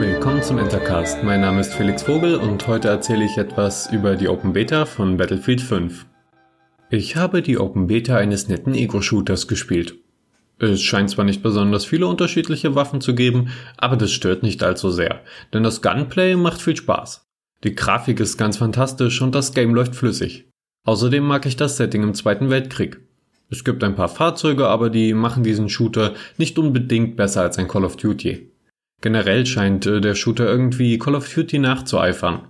willkommen zum Entercast. Mein Name ist Felix Vogel und heute erzähle ich etwas über die Open Beta von Battlefield 5. Ich habe die Open Beta eines netten Ego-Shooters gespielt. Es scheint zwar nicht besonders viele unterschiedliche Waffen zu geben, aber das stört nicht allzu sehr, denn das Gunplay macht viel Spaß. Die Grafik ist ganz fantastisch und das Game läuft flüssig. Außerdem mag ich das Setting im Zweiten Weltkrieg. Es gibt ein paar Fahrzeuge, aber die machen diesen Shooter nicht unbedingt besser als ein Call of Duty. Generell scheint äh, der Shooter irgendwie Call of Duty nachzueifern.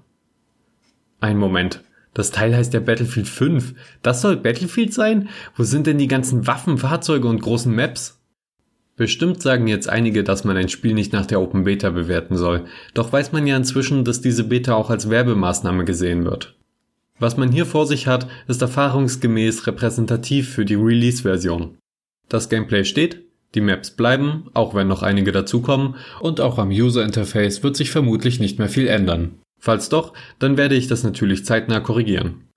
Ein Moment. Das Teil heißt ja Battlefield 5. Das soll Battlefield sein? Wo sind denn die ganzen Waffen, Fahrzeuge und großen Maps? Bestimmt sagen jetzt einige, dass man ein Spiel nicht nach der Open Beta bewerten soll. Doch weiß man ja inzwischen, dass diese Beta auch als Werbemaßnahme gesehen wird. Was man hier vor sich hat, ist erfahrungsgemäß repräsentativ für die Release-Version. Das Gameplay steht, die Maps bleiben, auch wenn noch einige dazukommen, und auch am User-Interface wird sich vermutlich nicht mehr viel ändern. Falls doch, dann werde ich das natürlich zeitnah korrigieren.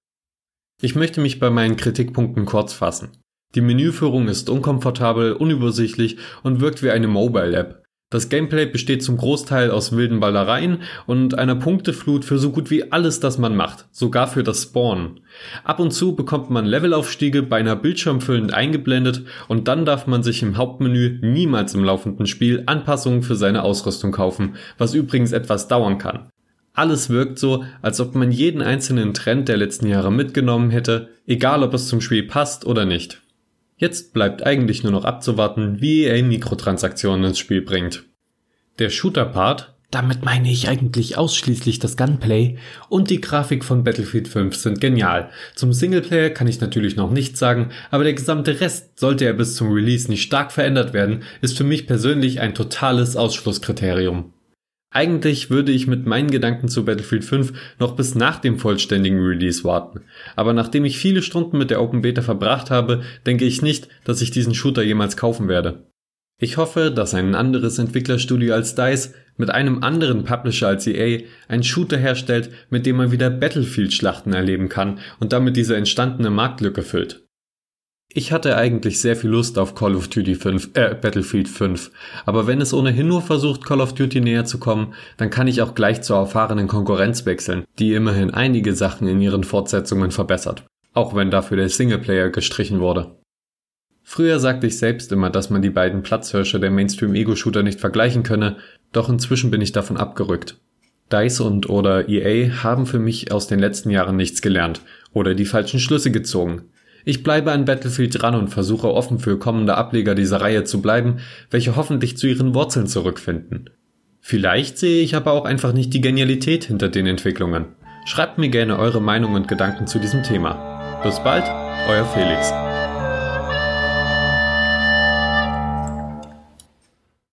Ich möchte mich bei meinen Kritikpunkten kurz fassen. Die Menüführung ist unkomfortabel, unübersichtlich und wirkt wie eine Mobile-App, das Gameplay besteht zum Großteil aus wilden Ballereien und einer Punkteflut für so gut wie alles, das man macht, sogar für das Spawnen. Ab und zu bekommt man Levelaufstiege beinahe bildschirmfüllend eingeblendet und dann darf man sich im Hauptmenü niemals im laufenden Spiel Anpassungen für seine Ausrüstung kaufen, was übrigens etwas dauern kann. Alles wirkt so, als ob man jeden einzelnen Trend der letzten Jahre mitgenommen hätte, egal ob es zum Spiel passt oder nicht. Jetzt bleibt eigentlich nur noch abzuwarten, wie EA Mikrotransaktionen ins Spiel bringt. Der Shooter-Part, damit meine ich eigentlich ausschließlich das Gunplay, und die Grafik von Battlefield 5 sind genial. Zum Singleplayer kann ich natürlich noch nichts sagen, aber der gesamte Rest, sollte er bis zum Release nicht stark verändert werden, ist für mich persönlich ein totales Ausschlusskriterium. Eigentlich würde ich mit meinen Gedanken zu Battlefield 5 noch bis nach dem vollständigen Release warten. Aber nachdem ich viele Stunden mit der Open Beta verbracht habe, denke ich nicht, dass ich diesen Shooter jemals kaufen werde. Ich hoffe, dass ein anderes Entwicklerstudio als DICE mit einem anderen Publisher als EA einen Shooter herstellt, mit dem man wieder Battlefield-Schlachten erleben kann und damit diese entstandene Marktlücke füllt. Ich hatte eigentlich sehr viel Lust auf Call of Duty 5, äh, Battlefield 5. Aber wenn es ohnehin nur versucht, Call of Duty näher zu kommen, dann kann ich auch gleich zur erfahrenen Konkurrenz wechseln, die immerhin einige Sachen in ihren Fortsetzungen verbessert. Auch wenn dafür der Singleplayer gestrichen wurde. Früher sagte ich selbst immer, dass man die beiden Platzhirsche der Mainstream-Ego-Shooter nicht vergleichen könne, doch inzwischen bin ich davon abgerückt. DICE und oder EA haben für mich aus den letzten Jahren nichts gelernt oder die falschen Schlüsse gezogen. Ich bleibe an Battlefield dran und versuche offen für kommende Ableger dieser Reihe zu bleiben, welche hoffentlich zu ihren Wurzeln zurückfinden. Vielleicht sehe ich aber auch einfach nicht die Genialität hinter den Entwicklungen. Schreibt mir gerne eure Meinung und Gedanken zu diesem Thema. Bis bald, euer Felix.